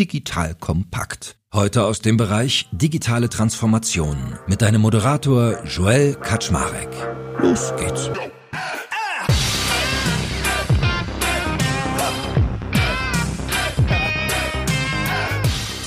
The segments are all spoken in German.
Digital Kompakt. Heute aus dem Bereich digitale Transformation mit deinem Moderator Joel Kaczmarek. Los geht's.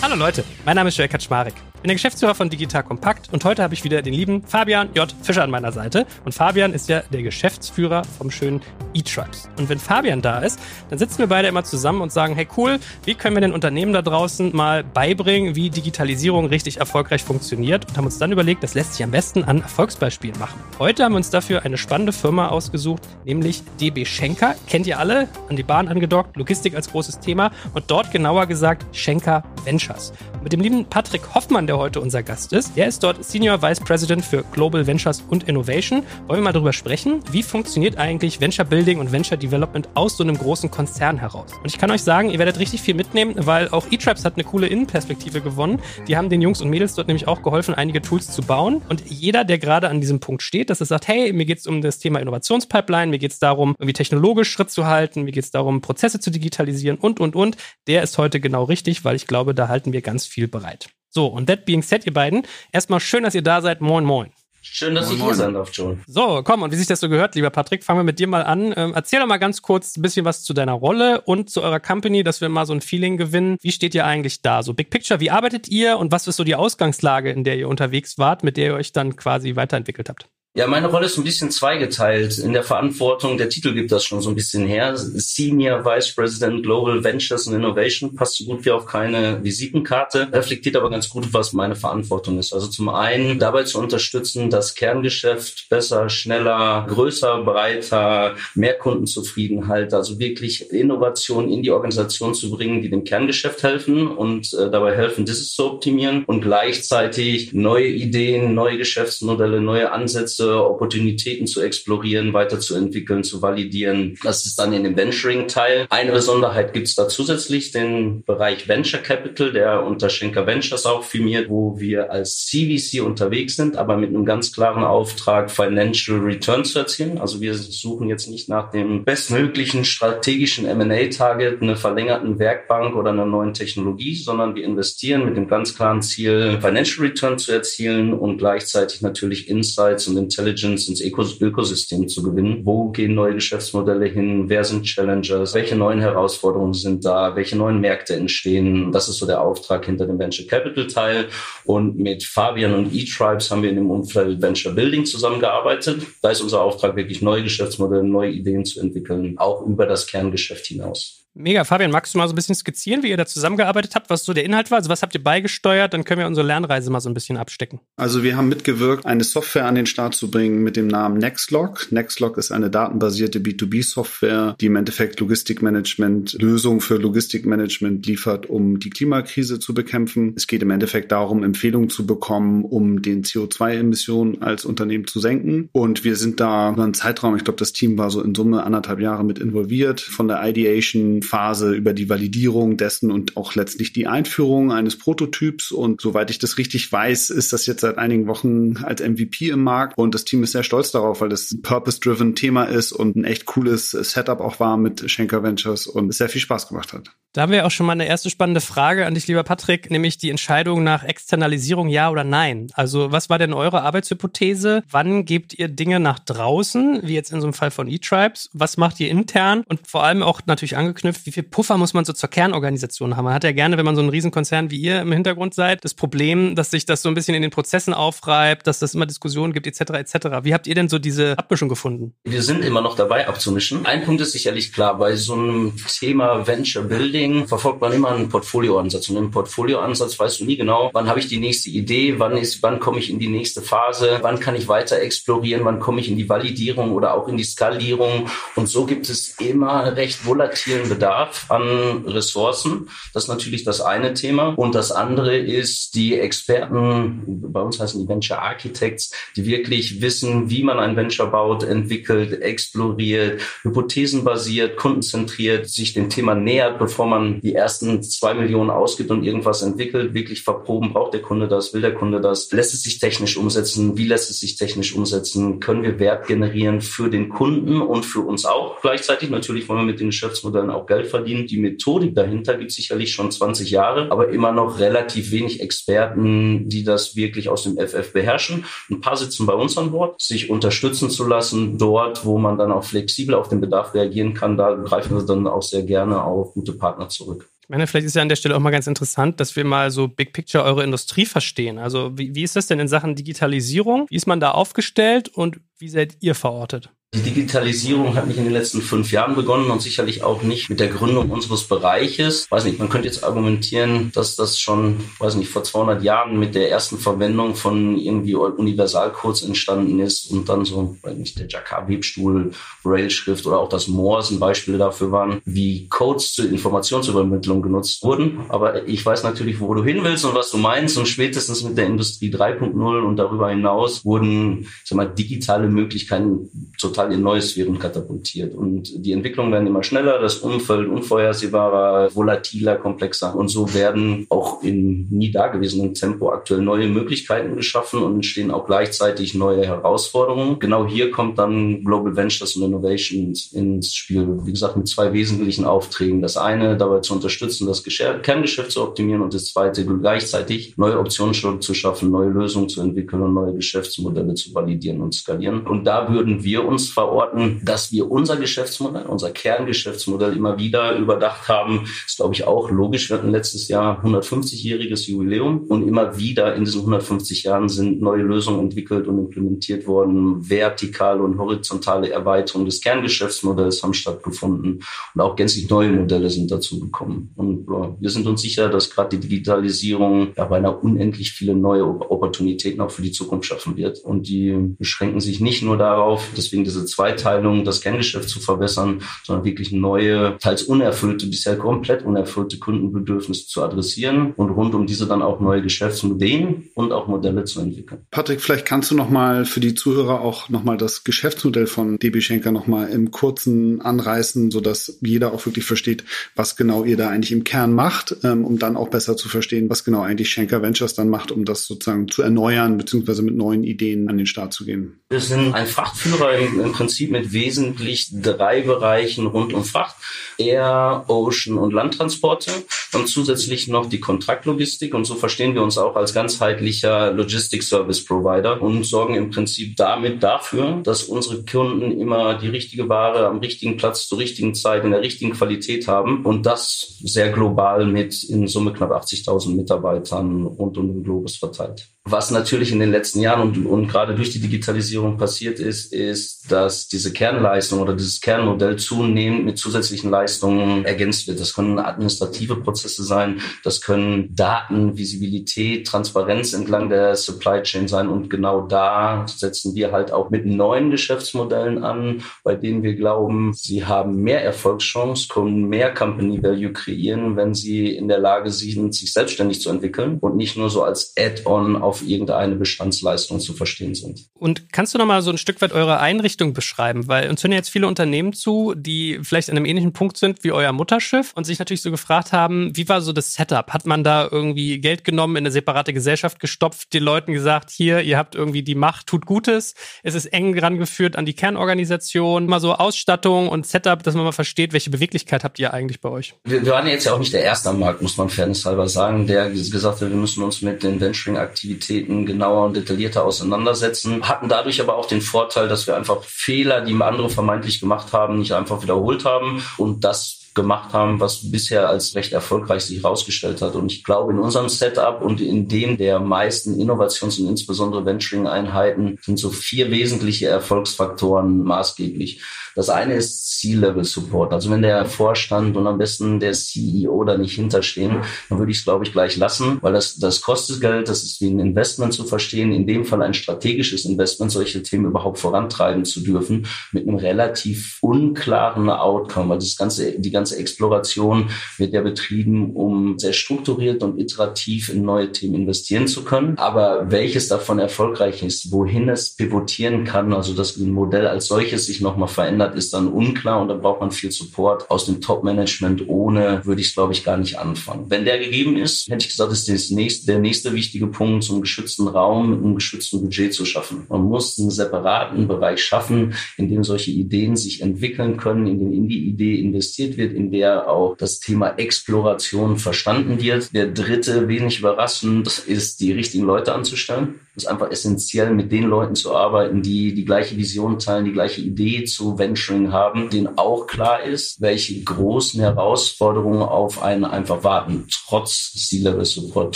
Hallo Leute, mein Name ist Joel Kaczmarek bin der Geschäftsführer von Digital Kompakt und heute habe ich wieder den lieben Fabian J. Fischer an meiner Seite. Und Fabian ist ja der Geschäftsführer vom schönen E-Trucks. Und wenn Fabian da ist, dann sitzen wir beide immer zusammen und sagen, hey cool, wie können wir den Unternehmen da draußen mal beibringen, wie Digitalisierung richtig erfolgreich funktioniert und haben uns dann überlegt, das lässt sich am besten an Erfolgsbeispielen machen. Heute haben wir uns dafür eine spannende Firma ausgesucht, nämlich DB Schenker. Kennt ihr alle? An die Bahn angedockt, Logistik als großes Thema und dort genauer gesagt Schenker Ventures. Mit dem lieben Patrick Hoffmann, der der heute unser Gast ist. Er ist dort Senior Vice President für Global Ventures und Innovation. Wollen wir mal darüber sprechen, wie funktioniert eigentlich Venture Building und Venture Development aus so einem großen Konzern heraus? Und ich kann euch sagen, ihr werdet richtig viel mitnehmen, weil auch eTribes hat eine coole Innenperspektive gewonnen. Die haben den Jungs und Mädels dort nämlich auch geholfen, einige Tools zu bauen. Und jeder, der gerade an diesem Punkt steht, dass er sagt, hey, mir geht es um das Thema Innovationspipeline, mir geht es darum, irgendwie technologisch Schritt zu halten, mir geht es darum, Prozesse zu digitalisieren und, und, und, der ist heute genau richtig, weil ich glaube, da halten wir ganz viel bereit. So, und that being said, ihr beiden, erstmal schön, dass ihr da seid. Moin, moin. Schön, dass moin, ich hier sein darf, John. So, komm, und wie sich das so gehört, lieber Patrick, fangen wir mit dir mal an. Ähm, erzähl doch mal ganz kurz ein bisschen was zu deiner Rolle und zu eurer Company, dass wir mal so ein Feeling gewinnen. Wie steht ihr eigentlich da? So Big Picture, wie arbeitet ihr und was ist so die Ausgangslage, in der ihr unterwegs wart, mit der ihr euch dann quasi weiterentwickelt habt? Ja, meine Rolle ist ein bisschen zweigeteilt. In der Verantwortung, der Titel gibt das schon so ein bisschen her. Senior Vice President Global Ventures and Innovation passt so gut wie auf keine Visitenkarte, reflektiert aber ganz gut, was meine Verantwortung ist. Also zum einen dabei zu unterstützen, das Kerngeschäft besser, schneller, größer, breiter, mehr Kundenzufriedenheit, also wirklich Innovation in die Organisation zu bringen, die dem Kerngeschäft helfen und äh, dabei helfen, dieses zu optimieren und gleichzeitig neue Ideen, neue Geschäftsmodelle, neue Ansätze Opportunitäten zu explorieren, weiterzuentwickeln, zu validieren. Das ist dann in dem Venturing-Teil. Eine Besonderheit gibt es da zusätzlich, den Bereich Venture Capital, der unter Schenker Ventures auch firmiert, wo wir als CVC unterwegs sind, aber mit einem ganz klaren Auftrag, Financial Return zu erzielen. Also wir suchen jetzt nicht nach dem bestmöglichen strategischen M&A-Target, einer verlängerten Werkbank oder einer neuen Technologie, sondern wir investieren mit dem ganz klaren Ziel, Financial Return zu erzielen und gleichzeitig natürlich Insights und Intelligence ins Ökosystem zu gewinnen. Wo gehen neue Geschäftsmodelle hin? Wer sind Challengers? Welche neuen Herausforderungen sind da? Welche neuen Märkte entstehen? Das ist so der Auftrag hinter dem Venture Capital Teil. Und mit Fabian und E-Tribes haben wir in dem Umfeld Venture Building zusammengearbeitet. Da ist unser Auftrag wirklich neue Geschäftsmodelle, neue Ideen zu entwickeln, auch über das Kerngeschäft hinaus. Mega. Fabian, magst du mal so ein bisschen skizzieren, wie ihr da zusammengearbeitet habt, was so der Inhalt war? Also was habt ihr beigesteuert? Dann können wir unsere Lernreise mal so ein bisschen abstecken. Also wir haben mitgewirkt, eine Software an den Start zu bringen mit dem Namen Nextlog. Nextlog ist eine datenbasierte B2B-Software, die im Endeffekt Logistikmanagement, Lösungen für Logistikmanagement liefert, um die Klimakrise zu bekämpfen. Es geht im Endeffekt darum, Empfehlungen zu bekommen, um den CO2-Emissionen als Unternehmen zu senken. Und wir sind da über einen Zeitraum, ich glaube, das Team war so in Summe anderthalb Jahre mit involviert, von der Ideation Phase über die Validierung dessen und auch letztlich die Einführung eines Prototyps. Und soweit ich das richtig weiß, ist das jetzt seit einigen Wochen als MVP im Markt. Und das Team ist sehr stolz darauf, weil es ein purpose-driven Thema ist und ein echt cooles Setup auch war mit Schenker Ventures und es sehr viel Spaß gemacht hat. Da haben wir auch schon mal eine erste spannende Frage an dich, lieber Patrick, nämlich die Entscheidung nach Externalisierung, ja oder nein. Also was war denn eure Arbeitshypothese? Wann gebt ihr Dinge nach draußen, wie jetzt in so einem Fall von E-Tribes? Was macht ihr intern? Und vor allem auch natürlich angeknüpft, wie viel Puffer muss man so zur Kernorganisation haben? Man hat ja gerne, wenn man so ein Riesenkonzern wie ihr im Hintergrund seid, das Problem, dass sich das so ein bisschen in den Prozessen aufreibt, dass das immer Diskussionen gibt, etc. etc. Wie habt ihr denn so diese Abmischung gefunden? Wir sind immer noch dabei abzumischen. Ein Punkt ist sicherlich klar, bei so einem Thema Venture Building Marketing verfolgt man immer einen Portfolioansatz. Und im Portfolioansatz weißt du nie genau, wann habe ich die nächste Idee, wann ist, wann komme ich in die nächste Phase, wann kann ich weiter explorieren, wann komme ich in die Validierung oder auch in die Skalierung. Und so gibt es immer recht volatilen Bedarf an Ressourcen. Das ist natürlich das eine Thema. Und das andere ist die Experten, bei uns heißen die Venture Architects, die wirklich wissen, wie man ein Venture baut, entwickelt, exploriert, hypothesenbasiert, kundenzentriert, sich dem Thema nähert, bevor man man die ersten zwei Millionen ausgibt und irgendwas entwickelt, wirklich verproben, braucht der Kunde das, will der Kunde das, lässt es sich technisch umsetzen, wie lässt es sich technisch umsetzen, können wir Wert generieren für den Kunden und für uns auch gleichzeitig. Natürlich wollen wir mit den Geschäftsmodellen auch Geld verdienen. Die Methodik dahinter gibt sicherlich schon 20 Jahre, aber immer noch relativ wenig Experten, die das wirklich aus dem FF beherrschen. Ein paar sitzen bei uns an Bord, sich unterstützen zu lassen dort, wo man dann auch flexibel auf den Bedarf reagieren kann. Da greifen wir dann auch sehr gerne auf gute Partner zurück. Ich meine, vielleicht ist ja an der Stelle auch mal ganz interessant, dass wir mal so Big Picture eure Industrie verstehen. Also wie, wie ist das denn in Sachen Digitalisierung? Wie ist man da aufgestellt und wie seid ihr verortet? Die Digitalisierung hat nicht in den letzten fünf Jahren begonnen und sicherlich auch nicht mit der Gründung unseres Bereiches. Weiß nicht, man könnte jetzt argumentieren, dass das schon, weiß nicht, vor 200 Jahren mit der ersten Verwendung von irgendwie Universalcodes entstanden ist und dann so, weiß nicht, der Jacquard-Webstuhl, Railschrift oder auch das Morse ein Beispiel dafür waren, wie Codes zur Informationsübermittlung genutzt wurden. Aber ich weiß natürlich, wo du hin willst und was du meinst und spätestens mit der Industrie 3.0 und darüber hinaus wurden, sag mal, digitale Möglichkeiten total in neue Sphären katapultiert. Und die Entwicklungen werden immer schneller, das Umfeld unvorhersehbarer, volatiler, komplexer. Und so werden auch in nie dagewesenen Tempo aktuell neue Möglichkeiten geschaffen und entstehen auch gleichzeitig neue Herausforderungen. Genau hier kommt dann Global Ventures und Innovations ins Spiel. Wie gesagt, mit zwei wesentlichen Aufträgen. Das eine dabei zu unterstützen, das Kerngeschäft zu optimieren und das zweite gleichzeitig neue Optionen zu schaffen, neue Lösungen zu entwickeln und neue Geschäftsmodelle zu validieren und skalieren. Und da würden wir uns verorten, dass wir unser Geschäftsmodell, unser Kerngeschäftsmodell immer wieder überdacht haben. ist, glaube ich, auch logisch. Wir hatten letztes Jahr 150-jähriges Jubiläum und immer wieder in diesen 150 Jahren sind neue Lösungen entwickelt und implementiert worden. Vertikale und horizontale Erweiterung des Kerngeschäftsmodells haben stattgefunden und auch gänzlich neue Modelle sind dazu gekommen. Und wir sind uns sicher, dass gerade die Digitalisierung ja beinahe unendlich viele neue Opportunitäten auch für die Zukunft schaffen wird. Und die beschränken sich nicht nur darauf, deswegen diese Zweiteilung, das Kerngeschäft zu verbessern, sondern wirklich neue, teils unerfüllte, bisher komplett unerfüllte Kundenbedürfnisse zu adressieren und rund um diese dann auch neue Geschäftsmodelle und auch Modelle zu entwickeln. Patrick, vielleicht kannst du nochmal für die Zuhörer auch nochmal das Geschäftsmodell von DB Schenker nochmal im Kurzen anreißen, sodass jeder auch wirklich versteht, was genau ihr da eigentlich im Kern macht, ähm, um dann auch besser zu verstehen, was genau eigentlich Schenker Ventures dann macht, um das sozusagen zu erneuern, beziehungsweise mit neuen Ideen an den Start zu gehen. Wir sind ein Frachtführer im, im Prinzip mit wesentlich drei Bereichen rund um Fracht, Air, Ocean und Landtransporte und zusätzlich noch die Kontraktlogistik. Und so verstehen wir uns auch als ganzheitlicher Logistic Service Provider und sorgen im Prinzip damit dafür, dass unsere Kunden immer die richtige Ware am richtigen Platz zur richtigen Zeit in der richtigen Qualität haben und das sehr global mit in Summe knapp 80.000 Mitarbeitern rund um den Globus verteilt. Was natürlich in den letzten Jahren und, und gerade durch die Digitalisierung passiert ist, ist, dass diese Kernleistung oder dieses Kernmodell zunehmend mit zusätzlichen Leistungen ergänzt wird. Das können administrative Prozesse sein, das können Daten, Visibilität, Transparenz entlang der Supply Chain sein. Und genau da setzen wir halt auch mit neuen Geschäftsmodellen an, bei denen wir glauben, sie haben mehr Erfolgschance, können mehr Company Value kreieren, wenn sie in der Lage sind, sich selbstständig zu entwickeln und nicht nur so als Add-on auf auf irgendeine Bestandsleistung zu verstehen sind. Und kannst du noch mal so ein Stück weit eure Einrichtung beschreiben? Weil uns hören jetzt viele Unternehmen zu, die vielleicht an einem ähnlichen Punkt sind wie euer Mutterschiff und sich natürlich so gefragt haben, wie war so das Setup? Hat man da irgendwie Geld genommen, in eine separate Gesellschaft gestopft, den Leuten gesagt, hier, ihr habt irgendwie die Macht, tut Gutes. Es ist eng rangeführt an die Kernorganisation, mal so Ausstattung und Setup, dass man mal versteht, welche Beweglichkeit habt ihr eigentlich bei euch? Wir, wir waren jetzt ja auch nicht der Erste am Markt, muss man fairness halber sagen, der gesagt hat, wir müssen uns mit den Venturing-Aktivitäten Aktivitäten genauer und detaillierter auseinandersetzen, hatten dadurch aber auch den Vorteil, dass wir einfach Fehler, die andere vermeintlich gemacht haben, nicht einfach wiederholt haben. Und das gemacht haben, was bisher als recht erfolgreich sich herausgestellt hat. Und ich glaube, in unserem Setup und in dem der meisten Innovations- und insbesondere Venturing-Einheiten sind so vier wesentliche Erfolgsfaktoren maßgeblich. Das eine ist C-Level-Support. Also wenn der Vorstand und am besten der CEO da nicht hinterstehen, dann würde ich es, glaube ich, gleich lassen, weil das, das kostet Geld, das ist wie ein Investment zu verstehen, in dem Fall ein strategisches Investment, solche Themen überhaupt vorantreiben zu dürfen, mit einem relativ unklaren Outcome, weil das ganze, die ganze ganze Exploration wird ja betrieben, um sehr strukturiert und iterativ in neue Themen investieren zu können. Aber welches davon erfolgreich ist, wohin es pivotieren kann, also das Modell als solches sich nochmal verändert, ist dann unklar und da braucht man viel Support aus dem Top-Management. Ohne würde ich es, glaube ich, gar nicht anfangen. Wenn der gegeben ist, hätte ich gesagt, ist das nächste, der nächste wichtige Punkt, zum geschützten Raum mit einem geschützten Budget zu schaffen. Man muss einen separaten Bereich schaffen, in dem solche Ideen sich entwickeln können, in den in die Idee investiert wird, in der auch das Thema Exploration verstanden wird. Der dritte, wenig überraschend, ist, die richtigen Leute anzustellen. Es ist einfach essentiell, mit den Leuten zu arbeiten, die die gleiche Vision teilen, die gleiche Idee zu Venturing haben, denen auch klar ist, welche großen Herausforderungen auf einen einfach warten. Trotz C-Level-Support,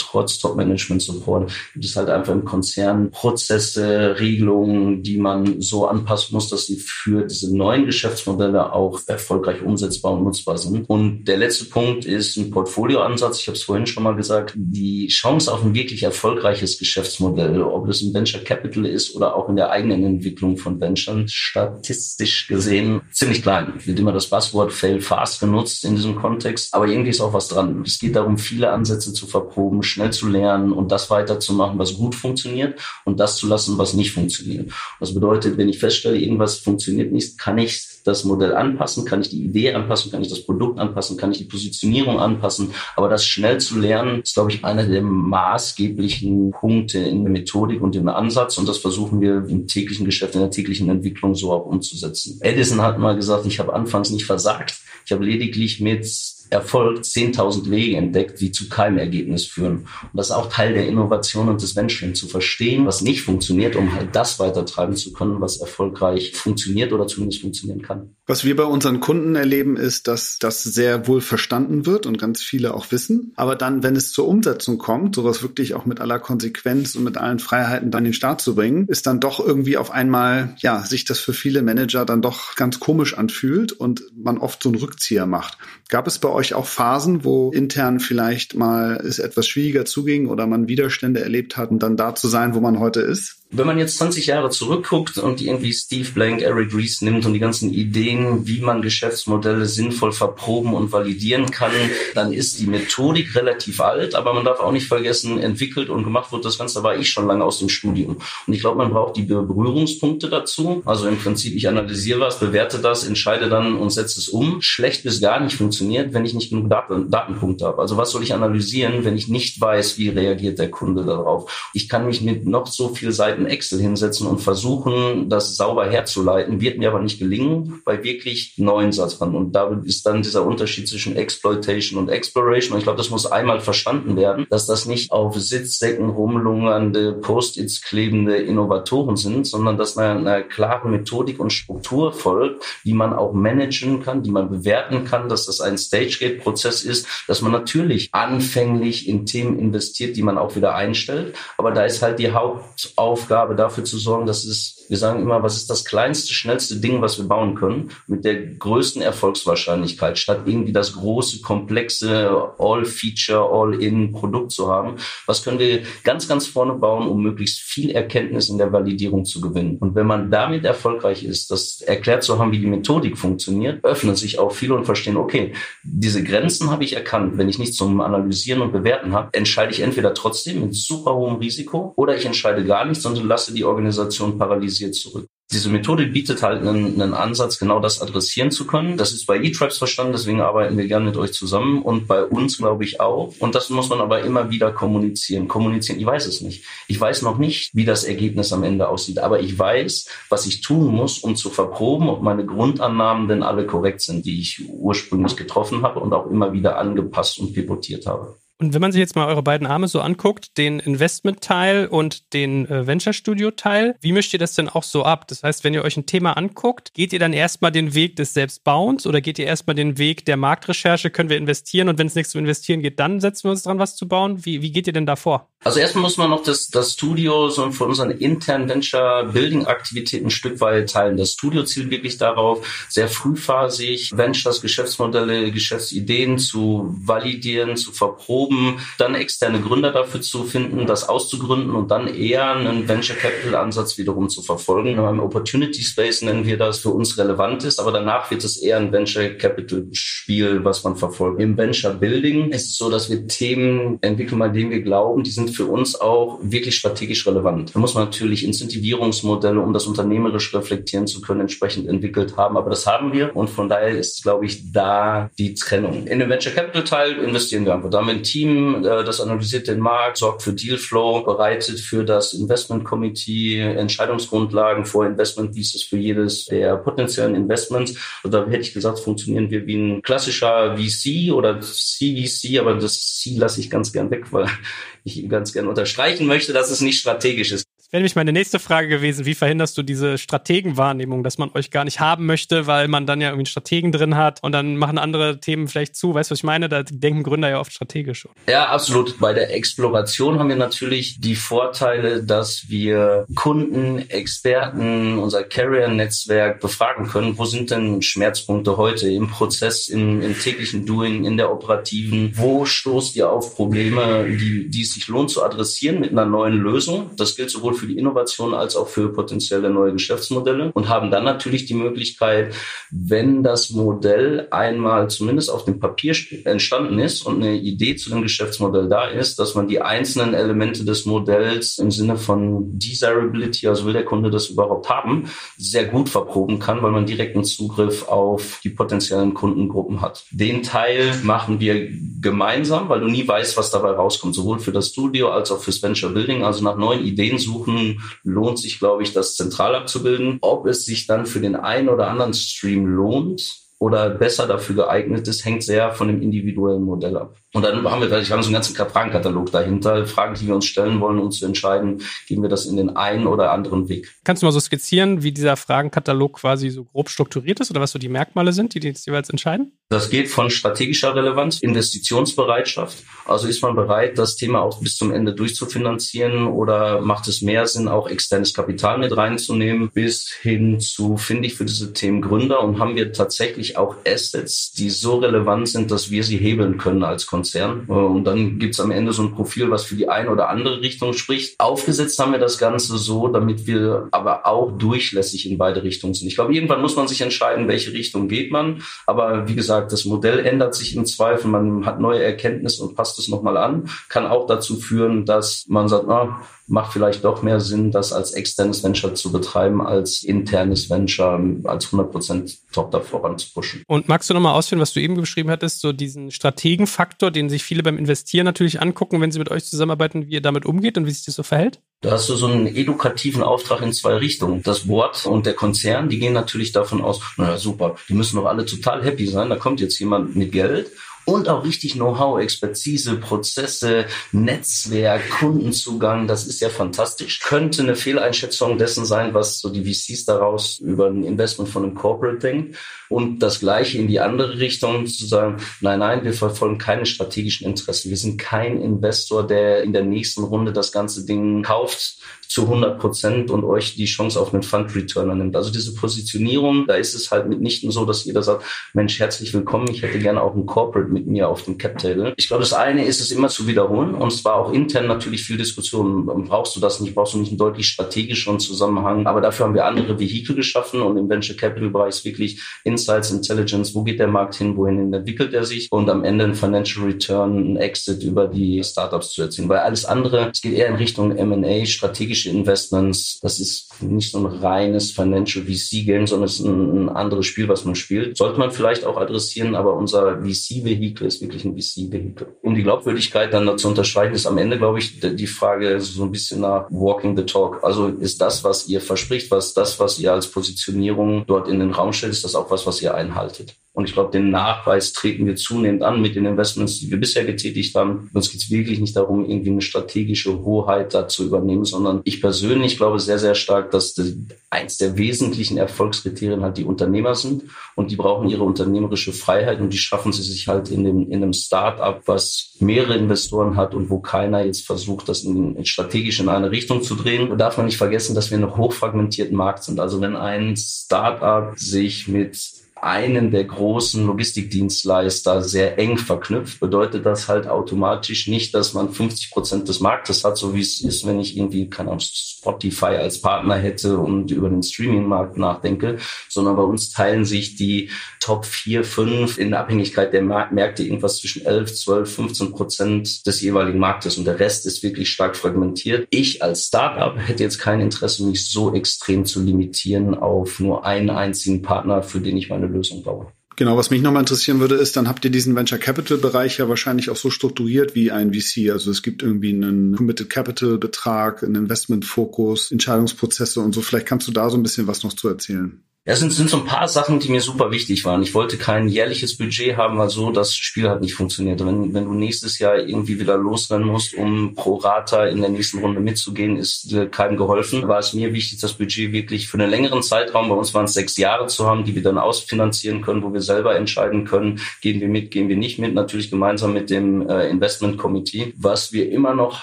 trotz Top-Management-Support gibt es halt einfach im Konzern Prozesse, Regelungen, die man so anpassen muss, dass sie für diese neuen Geschäftsmodelle auch erfolgreich umsetzbar und nutzbar sind. Und der letzte Punkt ist ein Portfolioansatz. Ich habe es vorhin schon mal gesagt. Die Chance auf ein wirklich erfolgreiches Geschäftsmodell ob das im Venture Capital ist oder auch in der eigenen Entwicklung von Venture, statistisch gesehen ziemlich klein. Wird immer das Buzzword Fail Fast genutzt in diesem Kontext, aber irgendwie ist auch was dran. Es geht darum, viele Ansätze zu verproben, schnell zu lernen und das weiterzumachen, was gut funktioniert und das zu lassen, was nicht funktioniert. Das bedeutet, wenn ich feststelle, irgendwas funktioniert nicht, kann ich das Modell anpassen, kann ich die Idee anpassen, kann ich das Produkt anpassen, kann ich die Positionierung anpassen. Aber das schnell zu lernen, ist, glaube ich, einer der maßgeblichen Punkte in der Methodik und im Ansatz. Und das versuchen wir im täglichen Geschäft, in der täglichen Entwicklung so auch umzusetzen. Edison hat mal gesagt, ich habe anfangs nicht versagt. Ich habe lediglich mit Erfolg 10.000 Wege entdeckt, die zu keinem Ergebnis führen. Und das ist auch Teil der Innovation und des Venturing, zu verstehen, was nicht funktioniert, um halt das weitertreiben zu können, was erfolgreich funktioniert oder zumindest funktionieren kann. Was wir bei unseren Kunden erleben, ist, dass das sehr wohl verstanden wird und ganz viele auch wissen. Aber dann, wenn es zur Umsetzung kommt, sowas wirklich auch mit aller Konsequenz und mit allen Freiheiten dann in den Start zu bringen, ist dann doch irgendwie auf einmal, ja, sich das für viele Manager dann doch ganz komisch anfühlt und man oft so einen Rückzieher macht. Gab es bei euch auch Phasen, wo intern vielleicht mal es etwas schwieriger zuging oder man Widerstände erlebt hat, um dann da zu sein, wo man heute ist? Wenn man jetzt 20 Jahre zurückguckt und irgendwie Steve Blank, Eric Ries nimmt und die ganzen Ideen, wie man Geschäftsmodelle sinnvoll verproben und validieren kann, dann ist die Methodik relativ alt, aber man darf auch nicht vergessen, entwickelt und gemacht wird das Ganze war ich schon lange aus dem Studium. Und ich glaube, man braucht die Berührungspunkte dazu. Also im Prinzip, ich analysiere was, bewerte das, entscheide dann und setze es um. Schlecht bis gar nicht funktioniert, wenn ich nicht genug Daten, Datenpunkte habe. Also was soll ich analysieren, wenn ich nicht weiß, wie reagiert der Kunde darauf? Ich kann mich mit noch so viel Seiten Seiten Excel hinsetzen und versuchen, das sauber herzuleiten, wird mir aber nicht gelingen bei wirklich neuen Satzbahnen. Und da ist dann dieser Unterschied zwischen Exploitation und Exploration. Und ich glaube, das muss einmal verstanden werden, dass das nicht auf Sitzsäcken rumlungernde, Post-its klebende Innovatoren sind, sondern dass eine, eine klare Methodik und Struktur folgt, die man auch managen kann, die man bewerten kann, dass das ein Stage-Gate-Prozess ist, dass man natürlich anfänglich in Themen investiert, die man auch wieder einstellt. Aber da ist halt die Hauptaufgabe, Aufgabe, dafür zu sorgen, dass es wir sagen immer, was ist das kleinste, schnellste Ding, was wir bauen können, mit der größten Erfolgswahrscheinlichkeit, statt irgendwie das große, komplexe All-Feature, All-In-Produkt zu haben. Was können wir ganz, ganz vorne bauen, um möglichst viel Erkenntnis in der Validierung zu gewinnen? Und wenn man damit erfolgreich ist, das erklärt zu haben, wie die Methodik funktioniert, öffnen sich auch viele und verstehen, okay, diese Grenzen habe ich erkannt. Wenn ich nichts zum Analysieren und Bewerten habe, entscheide ich entweder trotzdem mit super hohem Risiko oder ich entscheide gar nichts, sondern lasse die Organisation paralysieren automatisiert zurück. Diese Methode bietet halt einen, einen Ansatz, genau das adressieren zu können. Das ist bei eTribes verstanden, deswegen arbeiten wir gerne mit euch zusammen und bei uns glaube ich auch. Und das muss man aber immer wieder kommunizieren. Kommunizieren, ich weiß es nicht. Ich weiß noch nicht, wie das Ergebnis am Ende aussieht, aber ich weiß, was ich tun muss, um zu verproben, ob meine Grundannahmen denn alle korrekt sind, die ich ursprünglich getroffen habe und auch immer wieder angepasst und pivotiert habe. Und wenn man sich jetzt mal eure beiden Arme so anguckt, den Investment-Teil und den äh, Venture-Studio-Teil, wie mischt ihr das denn auch so ab? Das heißt, wenn ihr euch ein Thema anguckt, geht ihr dann erstmal den Weg des Selbstbauens oder geht ihr erstmal den Weg der Marktrecherche, können wir investieren und wenn es nichts zu investieren geht, dann setzen wir uns dran, was zu bauen? Wie, wie geht ihr denn da vor? Also erstmal muss man noch das, das Studio so von unseren internen Venture-Building-Aktivitäten ein Stück weit teilen. Das Studio zielt wirklich darauf, sehr frühphasig Ventures, Geschäftsmodelle, Geschäftsideen zu validieren, zu verproben proben, dann externe Gründer dafür zu finden, das auszugründen und dann eher einen Venture Capital Ansatz wiederum zu verfolgen. Im Opportunity Space nennen wir das für uns relevant ist, aber danach wird es eher ein Venture Capital Spiel, was man verfolgt. Im Venture Building ist es so, dass wir Themen entwickeln, bei denen wir glauben, die sind für uns auch wirklich strategisch relevant. Da muss man natürlich Incentivierungsmodelle, um das unternehmerisch reflektieren zu können, entsprechend entwickelt haben. Aber das haben wir und von daher ist, glaube ich, da die Trennung. In den Venture Capital Teil investieren wir einfach. Da haben wir ein Team, äh, das analysiert den Markt, sorgt für Dealflow, bereitet für das Investment Committee Entscheidungsgrundlagen vor Investment Thesis für jedes der potenziellen Investments. Und da hätte ich gesagt, funktionieren wir wie ein klassischer VC oder CVC, aber das C lasse ich ganz gern weg, weil ich ganz gern unterstreichen möchte, dass es nicht strategisch ist wäre nämlich meine nächste Frage gewesen, wie verhinderst du diese Strategenwahrnehmung, dass man euch gar nicht haben möchte, weil man dann ja irgendwie einen Strategen drin hat und dann machen andere Themen vielleicht zu. Weißt du, was ich meine? Da denken Gründer ja oft strategisch. Ja, absolut. Bei der Exploration haben wir natürlich die Vorteile, dass wir Kunden, Experten, unser Carrier-Netzwerk befragen können. Wo sind denn Schmerzpunkte heute im Prozess, im, im täglichen Doing, in der operativen? Wo stoßt ihr auf Probleme, die, die es sich lohnt zu adressieren mit einer neuen Lösung? Das gilt sowohl für die Innovation als auch für potenzielle neue Geschäftsmodelle und haben dann natürlich die Möglichkeit, wenn das Modell einmal zumindest auf dem Papier entstanden ist und eine Idee zu dem Geschäftsmodell da ist, dass man die einzelnen Elemente des Modells im Sinne von Desirability, also will der Kunde das überhaupt haben, sehr gut verproben kann, weil man direkten Zugriff auf die potenziellen Kundengruppen hat. Den Teil machen wir gemeinsam, weil du nie weißt, was dabei rauskommt, sowohl für das Studio als auch fürs Venture Building. Also nach neuen Ideen suchen suchen, lohnt sich, glaube ich, das zentral abzubilden. Ob es sich dann für den einen oder anderen Stream lohnt, oder besser dafür geeignet ist, hängt sehr von dem individuellen Modell ab. Und dann haben wir, wir haben so einen ganzen Fragenkatalog dahinter, Fragen, die wir uns stellen wollen, um zu entscheiden, gehen wir das in den einen oder anderen Weg. Kannst du mal so skizzieren, wie dieser Fragenkatalog quasi so grob strukturiert ist oder was so die Merkmale sind, die jetzt jeweils entscheiden? Das geht von strategischer Relevanz, Investitionsbereitschaft. Also ist man bereit, das Thema auch bis zum Ende durchzufinanzieren oder macht es mehr Sinn, auch externes Kapital mit reinzunehmen, bis hin zu, finde ich, für diese Themen Gründer und haben wir tatsächlich auch Assets, die so relevant sind, dass wir sie hebeln können als Konzern. Konzern. Äh, und dann gibt's am Ende so ein Profil, was für die eine oder andere Richtung spricht. Aufgesetzt haben wir das Ganze so, damit wir aber auch durchlässig in beide Richtungen sind. Ich glaube, irgendwann muss man sich entscheiden, welche Richtung geht man. Aber wie gesagt, das Modell ändert sich im Zweifel. Man hat neue Erkenntnisse und passt es nochmal an. Kann auch dazu führen, dass man sagt, ah, macht vielleicht doch mehr Sinn, das als externes Venture zu betreiben, als internes Venture als 100% Tochter voranzupushen. Und magst du nochmal ausführen, was du eben beschrieben hattest, so diesen Strategenfaktor, den sich viele beim Investieren natürlich angucken, wenn sie mit euch zusammenarbeiten, wie ihr damit umgeht und wie sich das so verhält? Da hast du so einen edukativen Auftrag in zwei Richtungen. Das Board und der Konzern, die gehen natürlich davon aus, naja, super, die müssen doch alle total happy sein, da kommt jetzt jemand mit Geld und auch richtig Know-how, Expertise, Prozesse, Netzwerk, Kundenzugang. Das ist ja fantastisch. Könnte eine Fehleinschätzung dessen sein, was so die VCs daraus über ein Investment von einem Corporate denken. Und das Gleiche in die andere Richtung zu sagen, nein, nein, wir verfolgen keine strategischen Interessen. Wir sind kein Investor, der in der nächsten Runde das ganze Ding kauft zu 100 Prozent und euch die Chance auf einen Fund Returner nimmt. Also diese Positionierung, da ist es halt mitnichten so, dass jeder sagt, Mensch, herzlich willkommen, ich hätte gerne auch ein Corporate mit mir auf dem Cap Table. Ich glaube, das eine ist es immer zu wiederholen und es war auch intern natürlich viel Diskussion. Brauchst du das nicht? Brauchst du nicht einen deutlich strategischeren Zusammenhang? Aber dafür haben wir andere Vehikel geschaffen und im Venture Capital Bereich ist wirklich Insights, Intelligence, wo geht der Markt hin, wohin entwickelt er sich und am Ende ein Financial Return, ein Exit über die Startups zu erzielen. Weil alles andere, es geht eher in Richtung M&A, strategisch strategische Investments. Das ist nicht so ein reines Financial VC-Game, sondern es ist ein, ein, anderes Spiel, was man spielt. Sollte man vielleicht auch adressieren, aber unser VC-Vehikel ist wirklich ein VC-Vehikel. Um die Glaubwürdigkeit dann zu unterstreichen, ist am Ende, glaube ich, die Frage so ein bisschen nach Walking the Talk. Also ist das, was ihr verspricht, was das, was ihr als Positionierung dort in den Raum stellt, ist das auch was, was ihr einhaltet? Und ich glaube, den Nachweis treten wir zunehmend an mit den Investments, die wir bisher getätigt haben. Uns geht es wirklich nicht darum, irgendwie eine strategische Hoheit da zu übernehmen, sondern ich persönlich glaube sehr, sehr stark, dass die, eins der wesentlichen Erfolgskriterien halt die Unternehmer sind und die brauchen ihre unternehmerische Freiheit und die schaffen sie sich halt in, dem, in einem Start-up, was mehrere Investoren hat und wo keiner jetzt versucht, das in, in strategisch in eine Richtung zu drehen. Da darf man nicht vergessen, dass wir in einem hochfragmentierten Markt sind. Also wenn ein Start-up sich mit einen der großen Logistikdienstleister sehr eng verknüpft, bedeutet das halt automatisch nicht, dass man 50 Prozent des Marktes hat, so wie es ist, wenn ich irgendwie, keine Ahnung, Spotify als Partner hätte und über den Streaming-Markt nachdenke, sondern bei uns teilen sich die Top 4, 5 in Abhängigkeit der Märkte irgendwas zwischen 11, 12, 15 Prozent des jeweiligen Marktes und der Rest ist wirklich stark fragmentiert. Ich als Startup hätte jetzt kein Interesse, mich so extrem zu limitieren auf nur einen einzigen Partner, für den ich meine Lösung baue. Genau, was mich nochmal interessieren würde, ist, dann habt ihr diesen Venture Capital Bereich ja wahrscheinlich auch so strukturiert wie ein VC. Also es gibt irgendwie einen Committed Capital Betrag, einen Investment Fokus, Entscheidungsprozesse und so. Vielleicht kannst du da so ein bisschen was noch zu erzählen. Ja, sind, sind so ein paar Sachen, die mir super wichtig waren. Ich wollte kein jährliches Budget haben, weil so das Spiel hat nicht funktioniert. Wenn, wenn du nächstes Jahr irgendwie wieder losrennen musst, um pro Rata in der nächsten Runde mitzugehen, ist äh, keinem geholfen. War es mir wichtig, das Budget wirklich für einen längeren Zeitraum, bei uns waren es sechs Jahre zu haben, die wir dann ausfinanzieren können, wo wir selber entscheiden können, gehen wir mit, gehen wir nicht mit, natürlich gemeinsam mit dem äh, Investment Committee. Was wir immer noch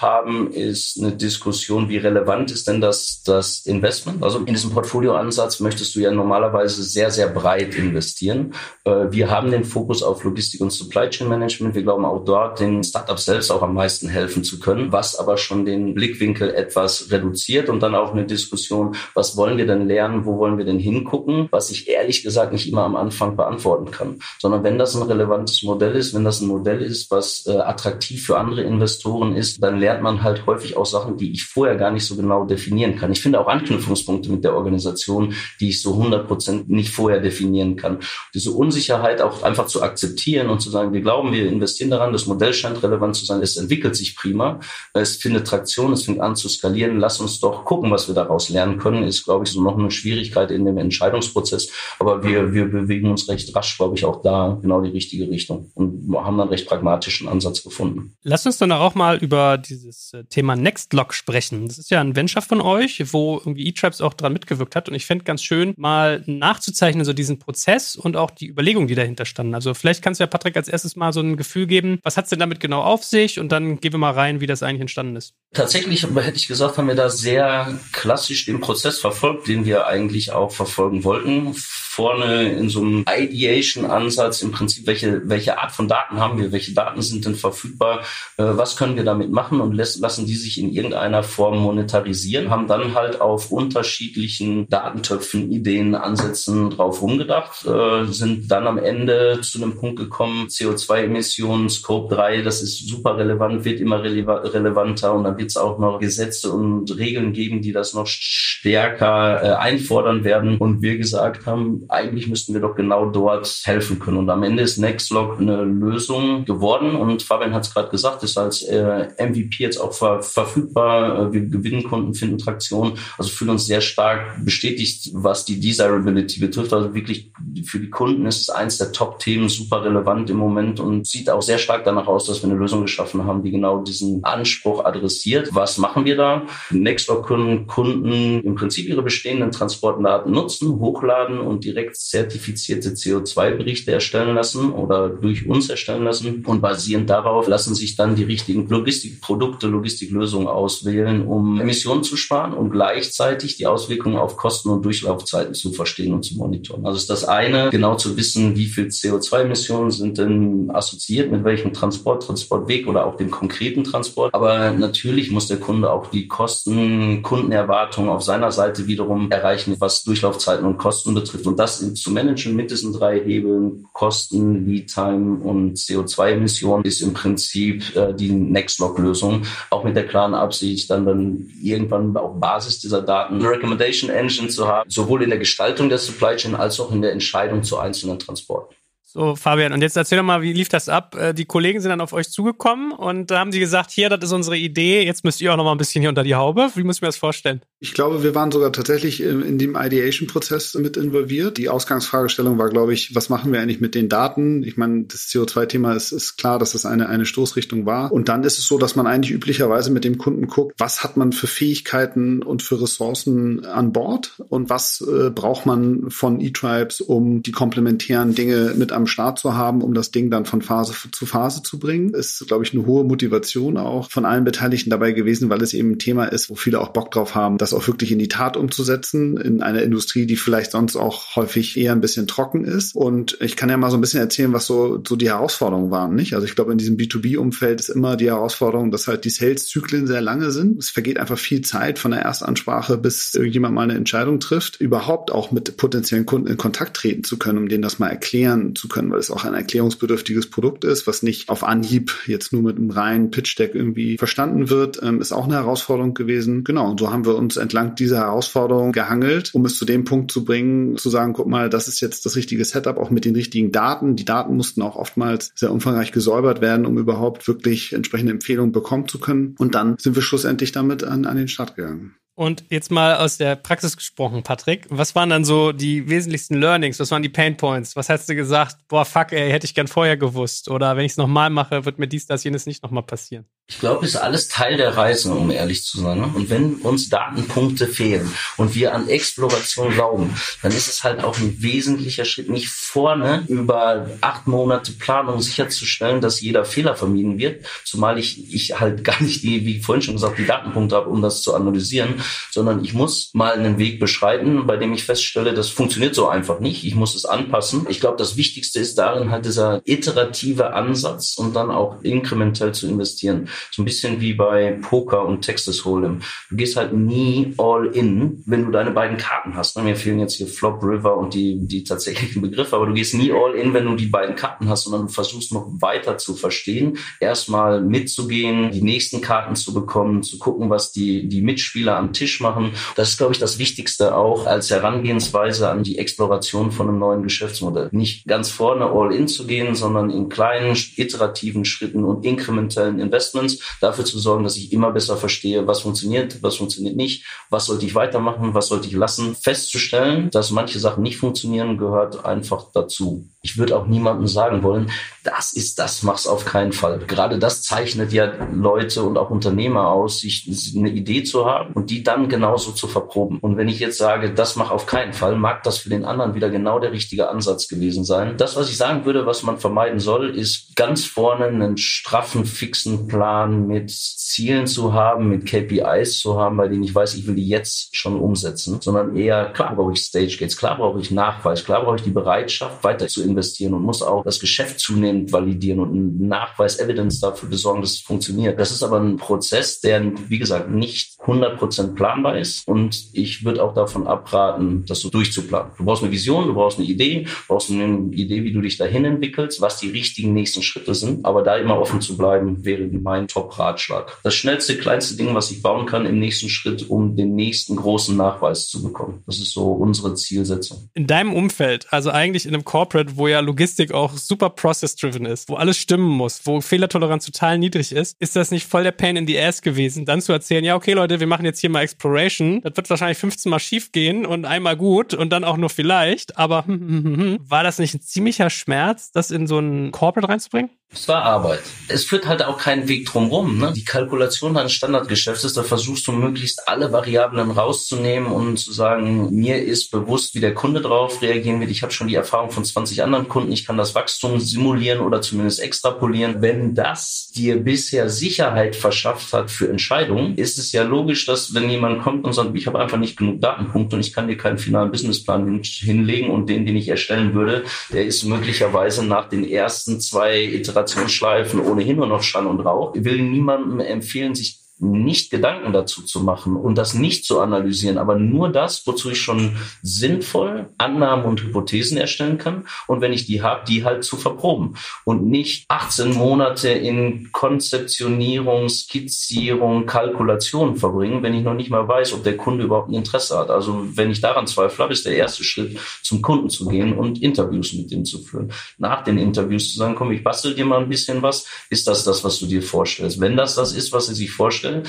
haben, ist eine Diskussion, wie relevant ist denn das, das Investment? Also in diesem Portfolioansatz möchtest du ja normal normalerweise sehr, sehr breit investieren. Äh, wir haben den Fokus auf Logistik und Supply Chain Management. Wir glauben auch dort den Startups selbst auch am meisten helfen zu können, was aber schon den Blickwinkel etwas reduziert und dann auch eine Diskussion, was wollen wir denn lernen, wo wollen wir denn hingucken, was ich ehrlich gesagt nicht immer am Anfang beantworten kann, sondern wenn das ein relevantes Modell ist, wenn das ein Modell ist, was äh, attraktiv für andere Investoren ist, dann lernt man halt häufig auch Sachen, die ich vorher gar nicht so genau definieren kann. Ich finde auch Anknüpfungspunkte mit der Organisation, die ich so 100 Prozent nicht vorher definieren kann. Diese Unsicherheit auch einfach zu akzeptieren und zu sagen, wir glauben, wir investieren daran, das Modell scheint relevant zu sein, es entwickelt sich prima, es findet Traktion, es fängt an zu skalieren, lass uns doch gucken, was wir daraus lernen können, ist, glaube ich, so noch eine Schwierigkeit in dem Entscheidungsprozess. Aber wir, wir bewegen uns recht rasch, glaube ich, auch da genau die richtige Richtung und haben dann recht pragmatischen Ansatz gefunden. Lass uns dann auch mal über dieses äh, Thema Nextlock sprechen. Das ist ja ein Venture von euch, wo irgendwie E-Tribes auch dran mitgewirkt hat und ich fände ganz schön, mal nachzuzeichnen, so diesen Prozess und auch die Überlegungen, die dahinter standen. Also vielleicht kannst du ja Patrick als erstes mal so ein Gefühl geben, was hat es denn damit genau auf sich und dann gehen wir mal rein, wie das eigentlich entstanden ist. Tatsächlich hätte ich gesagt, haben wir da sehr klassisch den Prozess verfolgt, den wir eigentlich auch verfolgen wollten vorne in so einem Ideation-Ansatz im Prinzip, welche, welche Art von Daten haben wir, welche Daten sind denn verfügbar, äh, was können wir damit machen und lassen die sich in irgendeiner Form monetarisieren, haben dann halt auf unterschiedlichen Datentöpfen, Ideen, Ansätzen drauf rumgedacht, äh, sind dann am Ende zu einem Punkt gekommen, CO2-Emissionen, Scope 3, das ist super relevant, wird immer relevanter und dann wird es auch noch Gesetze und Regeln geben, die das noch stärker äh, einfordern werden und wir gesagt haben, eigentlich müssten wir doch genau dort helfen können. Und am Ende ist Nextlog eine Lösung geworden und Fabian hat es gerade gesagt, ist als äh, MVP jetzt auch ver verfügbar. Äh, wir gewinnen Kunden, finden Traktion, also fühlen uns sehr stark bestätigt, was die Desirability betrifft. Also wirklich für die Kunden ist es eins der Top-Themen, super relevant im Moment und sieht auch sehr stark danach aus, dass wir eine Lösung geschaffen haben, die genau diesen Anspruch adressiert. Was machen wir da? Nextlog können Kunden im Prinzip ihre bestehenden Transportdaten nutzen, hochladen und direkt zertifizierte CO2-Berichte erstellen lassen oder durch uns erstellen lassen. Und basierend darauf lassen sich dann die richtigen Logistikprodukte, Logistiklösungen auswählen, um Emissionen zu sparen und gleichzeitig die Auswirkungen auf Kosten und Durchlaufzeiten zu verstehen und zu monitoren. Also ist das eine, genau zu wissen, wie viel CO2-Emissionen sind denn assoziiert mit welchem Transport, Transportweg oder auch dem konkreten Transport. Aber natürlich muss der Kunde auch die Kosten, Kundenerwartungen auf seiner Seite wiederum erreichen, was Durchlaufzeiten und Kosten betrifft. Und das zu managen mit diesen drei Hebeln, Kosten, Lead Time und CO2-Emissionen, ist im Prinzip äh, die Nextlog-Lösung. Auch mit der klaren Absicht, dann, dann irgendwann auf Basis dieser Daten eine Recommendation Engine zu haben, sowohl in der Gestaltung der Supply Chain als auch in der Entscheidung zu einzelnen Transporten. So, Fabian, und jetzt erzähl doch mal, wie lief das ab? Äh, die Kollegen sind dann auf euch zugekommen und da haben sie gesagt, hier, das ist unsere Idee, jetzt müsst ihr auch noch mal ein bisschen hier unter die Haube. Wie muss ich mir das vorstellen? Ich glaube, wir waren sogar tatsächlich in dem Ideation-Prozess mit involviert. Die Ausgangsfragestellung war, glaube ich, was machen wir eigentlich mit den Daten? Ich meine, das CO2-Thema ist, ist klar, dass das eine, eine Stoßrichtung war. Und dann ist es so, dass man eigentlich üblicherweise mit dem Kunden guckt, was hat man für Fähigkeiten und für Ressourcen an Bord und was äh, braucht man von E-Tribes, um die komplementären Dinge mit am Start zu haben, um das Ding dann von Phase zu Phase zu bringen. Ist, glaube ich, eine hohe Motivation auch von allen Beteiligten dabei gewesen, weil es eben ein Thema ist, wo viele auch Bock drauf haben, das auch wirklich in die Tat umzusetzen, in einer Industrie, die vielleicht sonst auch häufig eher ein bisschen trocken ist. Und ich kann ja mal so ein bisschen erzählen, was so, so die Herausforderungen waren, nicht? Also ich glaube, in diesem B2B-Umfeld ist immer die Herausforderung, dass halt die Sales-Zyklen sehr lange sind. Es vergeht einfach viel Zeit von der Erstansprache, bis irgendjemand mal eine Entscheidung trifft, überhaupt auch mit potenziellen Kunden in Kontakt treten zu können, um denen das mal erklären zu können, weil es auch ein erklärungsbedürftiges Produkt ist, was nicht auf Anhieb jetzt nur mit einem reinen Pitch-Deck irgendwie verstanden wird, ähm, ist auch eine Herausforderung gewesen. Genau, und so haben wir uns entlang dieser Herausforderung gehangelt, um es zu dem Punkt zu bringen, zu sagen, guck mal, das ist jetzt das richtige Setup, auch mit den richtigen Daten. Die Daten mussten auch oftmals sehr umfangreich gesäubert werden, um überhaupt wirklich entsprechende Empfehlungen bekommen zu können. Und dann sind wir schlussendlich damit an, an den Start gegangen. Und jetzt mal aus der Praxis gesprochen, Patrick. Was waren dann so die wesentlichsten Learnings? Was waren die Pain Points? Was hast du gesagt? Boah, fuck, ey, hätte ich gern vorher gewusst. Oder wenn ich es nochmal mache, wird mir dies, das, jenes nicht nochmal passieren. Ich glaube, ist alles Teil der Reise, um ehrlich zu sein. Ne? Und wenn uns Datenpunkte fehlen und wir an Exploration glauben, dann ist es halt auch ein wesentlicher Schritt, nicht vorne über acht Monate Planung sicherzustellen, dass jeder Fehler vermieden wird. Zumal ich, ich halt gar nicht die, wie vorhin schon gesagt, die Datenpunkte habe, um das zu analysieren, sondern ich muss mal einen Weg beschreiten, bei dem ich feststelle, das funktioniert so einfach nicht. Ich muss es anpassen. Ich glaube, das Wichtigste ist darin halt dieser iterative Ansatz und dann auch inkrementell zu investieren. So ein bisschen wie bei Poker und Texas Hold'em. Du gehst halt nie all in, wenn du deine beiden Karten hast. Ne? Mir fehlen jetzt hier Flop River und die, die tatsächlichen Begriffe, aber du gehst nie all in, wenn du die beiden Karten hast, sondern du versuchst noch weiter zu verstehen, erstmal mitzugehen, die nächsten Karten zu bekommen, zu gucken, was die, die Mitspieler am Tisch machen. Das ist, glaube ich, das Wichtigste auch als Herangehensweise an die Exploration von einem neuen Geschäftsmodell. Nicht ganz vorne all in zu gehen, sondern in kleinen, iterativen Schritten und inkrementellen Investments Performance, dafür zu sorgen, dass ich immer besser verstehe, was funktioniert, was funktioniert nicht, was sollte ich weitermachen, was sollte ich lassen. Festzustellen, dass manche Sachen nicht funktionieren, gehört einfach dazu. Ich würde auch niemandem sagen wollen, das ist das, mach's auf keinen Fall. Gerade das zeichnet ja Leute und auch Unternehmer aus, sich eine Idee zu haben und die dann genauso zu verproben. Und wenn ich jetzt sage, das mach auf keinen Fall, mag das für den anderen wieder genau der richtige Ansatz gewesen sein. Das, was ich sagen würde, was man vermeiden soll, ist ganz vorne einen straffen, fixen Plan mit Zielen zu haben, mit KPIs zu haben, bei denen ich weiß, ich will die jetzt schon umsetzen, sondern eher, klar brauche ich Stage Gates, klar brauche ich Nachweis, klar brauche ich die Bereitschaft, weiter zu investieren und muss auch das Geschäft zunehmend validieren und einen Nachweis, Evidence dafür besorgen, dass es funktioniert. Das ist aber ein Prozess, der, wie gesagt, nicht 100% planbar ist und ich würde auch davon abraten, das so durchzuplanen. Du brauchst eine Vision, du brauchst eine Idee, du brauchst eine Idee, wie du dich dahin entwickelst, was die richtigen nächsten Schritte sind, aber da immer offen zu bleiben, wäre mein Top-Ratschlag. Das schnellste, kleinste Ding, was ich bauen kann im nächsten Schritt, um den nächsten großen Nachweis zu bekommen. Das ist so unsere Zielsetzung. In deinem Umfeld, also eigentlich in einem Corporate, wo ja Logistik auch super process-driven ist, wo alles stimmen muss, wo Fehlertoleranz total niedrig ist, ist das nicht voll der Pain in the Ass gewesen, dann zu erzählen, ja, okay, Leute, wir machen jetzt hier mal Exploration. Das wird wahrscheinlich 15 Mal schief gehen und einmal gut und dann auch nur vielleicht, aber war das nicht ein ziemlicher Schmerz, das in so ein Corporate reinzubringen? Es war Arbeit. Es führt halt auch keinen Weg drumherum. Ne? Die Kalkulation eines Standardgeschäfts ist, da versuchst du möglichst alle Variablen rauszunehmen und zu sagen, mir ist bewusst, wie der Kunde darauf reagieren wird. Ich habe schon die Erfahrung von 20 anderen Kunden. Ich kann das Wachstum simulieren oder zumindest extrapolieren. Wenn das dir bisher Sicherheit verschafft hat für Entscheidungen, ist es ja logisch, dass wenn jemand kommt und sagt, ich habe einfach nicht genug Datenpunkte und ich kann dir keinen finalen Businessplan hinlegen und den, den ich erstellen würde, der ist möglicherweise nach den ersten zwei Iterationen Konzentrationsschleifen ohnehin nur noch Schall und Rauch. Ich will niemandem empfehlen, sich nicht Gedanken dazu zu machen und das nicht zu analysieren, aber nur das, wozu ich schon sinnvoll Annahmen und Hypothesen erstellen kann und wenn ich die habe, die halt zu verproben und nicht 18 Monate in Konzeptionierung, Skizzierung, Kalkulation verbringen, wenn ich noch nicht mal weiß, ob der Kunde überhaupt ein Interesse hat. Also wenn ich daran zweifle, habe, ist der erste Schritt, zum Kunden zu gehen und Interviews mit dem zu führen. Nach den Interviews zu sagen, komm, ich bastel dir mal ein bisschen was. Ist das das, was du dir vorstellst? Wenn das das ist, was er sich vorstellt, vorstellen,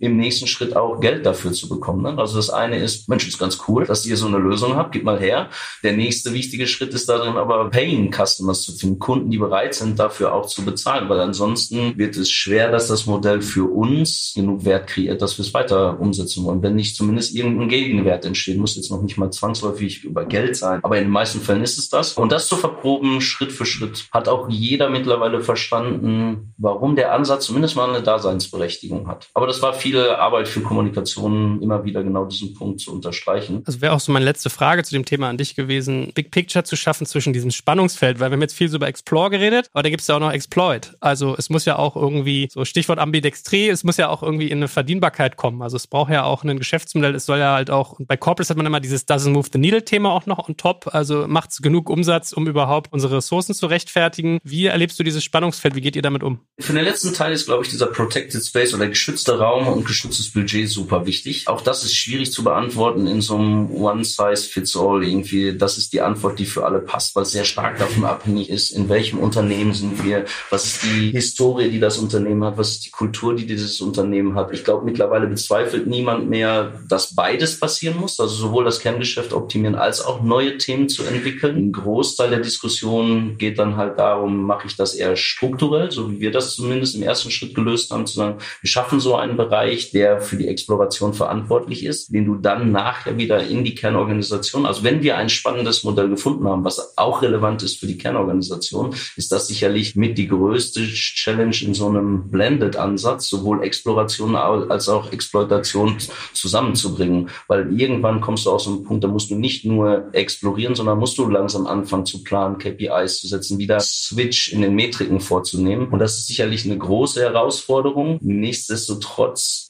im nächsten Schritt auch Geld dafür zu bekommen. Ne? Also das eine ist, Mensch, ist ganz cool, dass ihr so eine Lösung habt, gib mal her. Der nächste wichtige Schritt ist darin aber Paying Customers zu finden, Kunden, die bereit sind, dafür auch zu bezahlen, weil ansonsten wird es schwer, dass das Modell für uns genug Wert kreiert, dass wir es weiter umsetzen wollen. Wenn nicht zumindest irgendein Gegenwert entsteht, muss jetzt noch nicht mal zwangsläufig über Geld sein, aber in den meisten Fällen ist es das. Und das zu verproben, Schritt für Schritt, hat auch jeder mittlerweile verstanden, warum der Ansatz zumindest mal eine Daseinsberechtigung hat. Hat. Aber das war viel Arbeit für Kommunikation, immer wieder genau diesen Punkt zu unterstreichen. Also wäre auch so meine letzte Frage zu dem Thema an dich gewesen, Big Picture zu schaffen zwischen diesem Spannungsfeld, weil wir haben jetzt viel so über Explore geredet, aber da gibt es ja auch noch Exploit. Also es muss ja auch irgendwie, so Stichwort Ambidextrie, es muss ja auch irgendwie in eine Verdienbarkeit kommen. Also es braucht ja auch ein Geschäftsmodell, es soll ja halt auch, bei Corporates hat man immer dieses Doesn't Move the Needle-Thema auch noch on top. Also macht es genug Umsatz, um überhaupt unsere Ressourcen zu rechtfertigen. Wie erlebst du dieses Spannungsfeld? Wie geht ihr damit um? Für den letzten Teil ist, glaube ich, dieser Protected Space oder geschützter Raum und geschütztes Budget super wichtig. Auch das ist schwierig zu beantworten in so einem One-Size-Fits-All irgendwie. Das ist die Antwort, die für alle passt, weil es sehr stark davon abhängig ist, in welchem Unternehmen sind wir, was ist die Historie, die das Unternehmen hat, was ist die Kultur, die dieses Unternehmen hat. Ich glaube, mittlerweile bezweifelt niemand mehr, dass beides passieren muss, also sowohl das Kerngeschäft optimieren als auch neue Themen zu entwickeln. Ein Großteil der Diskussion geht dann halt darum, mache ich das eher strukturell, so wie wir das zumindest im ersten Schritt gelöst haben, zu sagen, wir schaffen so einen Bereich, der für die Exploration verantwortlich ist, den du dann nachher wieder in die Kernorganisation, also wenn wir ein spannendes Modell gefunden haben, was auch relevant ist für die Kernorganisation, ist das sicherlich mit die größte Challenge in so einem Blended-Ansatz, sowohl Exploration als auch Exploitation zusammenzubringen. Weil irgendwann kommst du aus einem Punkt, da musst du nicht nur explorieren, sondern musst du langsam anfangen zu planen, KPIs zu setzen, wieder Switch in den Metriken vorzunehmen. Und das ist sicherlich eine große Herausforderung. Nichtsdestotrotz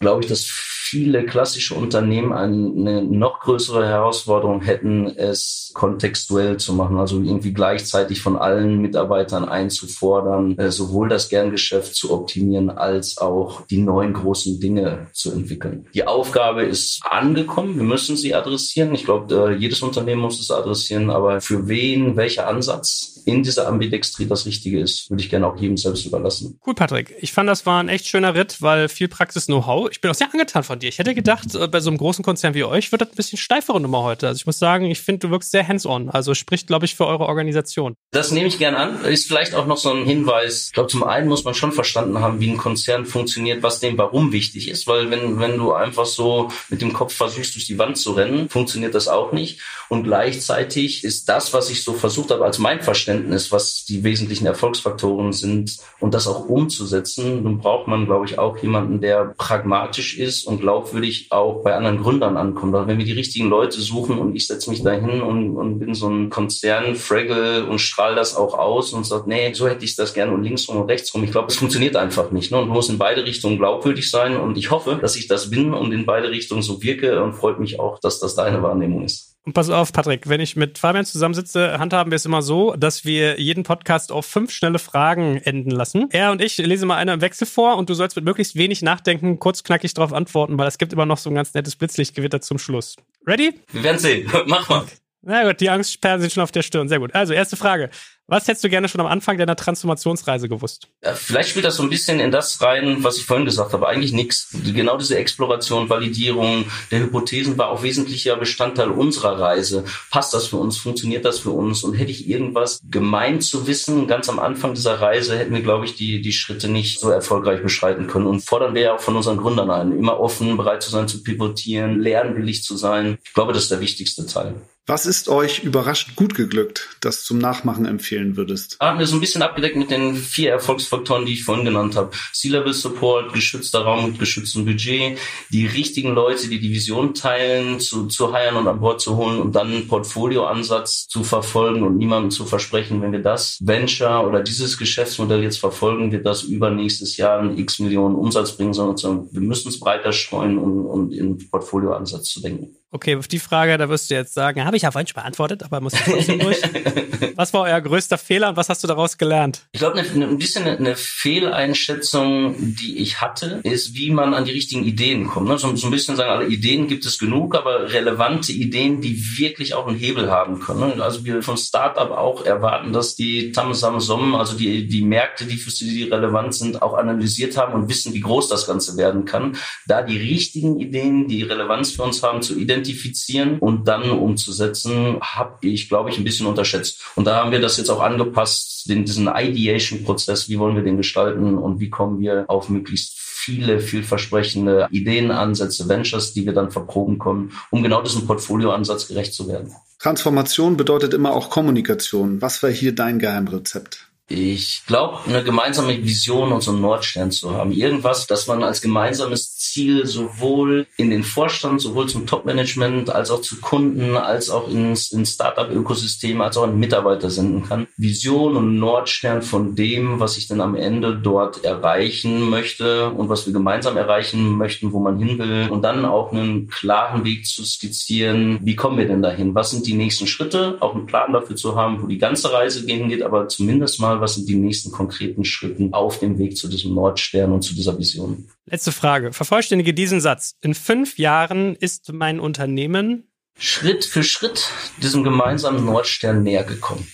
glaube ich, dass viele klassische Unternehmen eine noch größere Herausforderung hätten, es kontextuell zu machen, also irgendwie gleichzeitig von allen Mitarbeitern einzufordern, äh, sowohl das Kerngeschäft zu optimieren, als auch die neuen großen Dinge zu entwickeln. Die Aufgabe ist angekommen, wir müssen sie adressieren. Ich glaube, äh, jedes Unternehmen muss es adressieren, aber für wen, welcher Ansatz in dieser Ambidextrie das Richtige ist, würde ich gerne auch jedem selbst überlassen. Cool, Patrick. Ich fand, das war ein echt schöner Ritt, weil viel Praxis-Know-how. Ich bin auch sehr angetan von dir. Ich hätte gedacht, äh, bei so einem großen Konzern wie euch wird das ein bisschen steifere Nummer heute. Also ich muss sagen, ich finde, du wirkst sehr hands-on. Also spricht, glaube ich, für eure Organisation. Das nehme ich gern an. Ist vielleicht auch noch so ein Hinweis. Ich glaube, zum einen muss man schon verstanden haben, wie ein Konzern funktioniert, was dem Warum wichtig ist. Weil wenn, wenn du einfach so mit dem Kopf versuchst, durch die Wand zu rennen, funktioniert das auch nicht. Und gleichzeitig ist das, was ich so versucht habe, als mein Verständnis, was die wesentlichen Erfolgsfaktoren sind und das auch umzusetzen, dann braucht man, glaube ich, auch jemanden, der pragmatisch ist und glaubwürdig auch bei anderen Gründern ankommt. Also wenn wir die richtigen Leute suchen und ich setze mich dahin und, und bin so ein Konzern, Fraggle und strahle das auch aus und sage, nee, so hätte ich das gerne und links rum und rechts rum. Ich glaube, es funktioniert einfach nicht. Ne? Und muss in beide Richtungen glaubwürdig sein und ich hoffe, dass ich das bin und in beide Richtungen so wirke und freut mich auch, dass das deine Wahrnehmung ist. Und pass auf, Patrick, wenn ich mit Fabian zusammensitze, handhaben wir es immer so, dass wir jeden Podcast auf fünf schnelle Fragen enden lassen. Er und ich lesen mal eine im Wechsel vor und du sollst mit möglichst wenig Nachdenken kurz knackig darauf antworten, weil es gibt immer noch so ein ganz nettes Blitzlichtgewitter zum Schluss. Ready? Wir werden sehen. Mach mal. Na gut, die Angstsperren sind schon auf der Stirn. Sehr gut. Also, erste Frage. Was hättest du gerne schon am Anfang deiner Transformationsreise gewusst? Ja, vielleicht spielt das so ein bisschen in das rein, was ich vorhin gesagt habe. Eigentlich nichts. Genau diese Exploration, Validierung der Hypothesen war auch wesentlicher Bestandteil unserer Reise. Passt das für uns? Funktioniert das für uns? Und hätte ich irgendwas gemeint zu wissen, ganz am Anfang dieser Reise, hätten wir, glaube ich, die, die Schritte nicht so erfolgreich beschreiten können. Und fordern wir ja auch von unseren Gründern ein, immer offen, bereit zu sein, zu pivotieren, lernwillig zu sein. Ich glaube, das ist der wichtigste Teil. Was ist euch überraschend gut geglückt, das zum Nachmachen empfehlen würdest? Haben wir so ein bisschen abgedeckt mit den vier Erfolgsfaktoren, die ich vorhin genannt habe. C-Level Support, geschützter Raum mit geschütztem Budget, die richtigen Leute, die die Vision teilen, zu, zu heiren und an Bord zu holen und dann einen Portfolioansatz zu verfolgen und niemandem zu versprechen, wenn wir das Venture oder dieses Geschäftsmodell jetzt verfolgen, wird das übernächstes Jahr einen x Millionen Umsatz bringen, sondern wir müssen es breiter streuen und, und in Portfolioansatz zu denken. Okay, auf die Frage, da wirst du jetzt sagen, habe ich ja vorhin schon beantwortet, aber muss ich trotzdem durch. was war euer größter Fehler und was hast du daraus gelernt? Ich glaube, ein bisschen eine, Fehleinschätzung, die ich hatte, ist, wie man an die richtigen Ideen kommt. Ne? So, so, ein bisschen sagen, alle Ideen gibt es genug, aber relevante Ideen, die wirklich auch einen Hebel haben können. Ne? Also wir von Startup auch erwarten, dass die Tamsam Som, also die, die Märkte, die für sie relevant sind, auch analysiert haben und wissen, wie groß das Ganze werden kann. Da die richtigen Ideen, die Relevanz für uns haben, zu identifizieren, identifizieren und dann umzusetzen, habe ich, glaube ich, ein bisschen unterschätzt. Und da haben wir das jetzt auch angepasst, den, diesen Ideation-Prozess, wie wollen wir den gestalten und wie kommen wir auf möglichst viele vielversprechende Ideenansätze, Ventures, die wir dann verproben können, um genau diesem Portfolioansatz gerecht zu werden. Transformation bedeutet immer auch Kommunikation. Was war hier dein Geheimrezept? Ich glaube, eine gemeinsame Vision und so einen Nordstern zu haben. Irgendwas, das man als gemeinsames Ziel sowohl in den Vorstand, sowohl zum Top-Management, als auch zu Kunden, als auch ins, ins Startup-Ökosystem, als auch an Mitarbeiter senden kann. Vision und Nordstern von dem, was ich dann am Ende dort erreichen möchte und was wir gemeinsam erreichen möchten, wo man hin will. Und dann auch einen klaren Weg zu skizzieren. Wie kommen wir denn dahin? Was sind die nächsten Schritte? Auch einen Plan dafür zu haben, wo die ganze Reise gehen geht, aber zumindest mal mal, was sind die nächsten konkreten Schritte auf dem Weg zu diesem Nordstern und zu dieser Vision. Letzte Frage. Vervollständige diesen Satz. In fünf Jahren ist mein Unternehmen Schritt für Schritt diesem gemeinsamen Nordstern näher gekommen.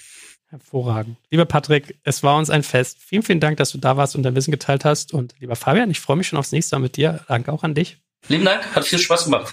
Hervorragend. Lieber Patrick, es war uns ein Fest. Vielen, vielen Dank, dass du da warst und dein Wissen geteilt hast. Und lieber Fabian, ich freue mich schon aufs nächste Mal mit dir. Danke auch an dich. Lieben Dank, hat viel Spaß gemacht.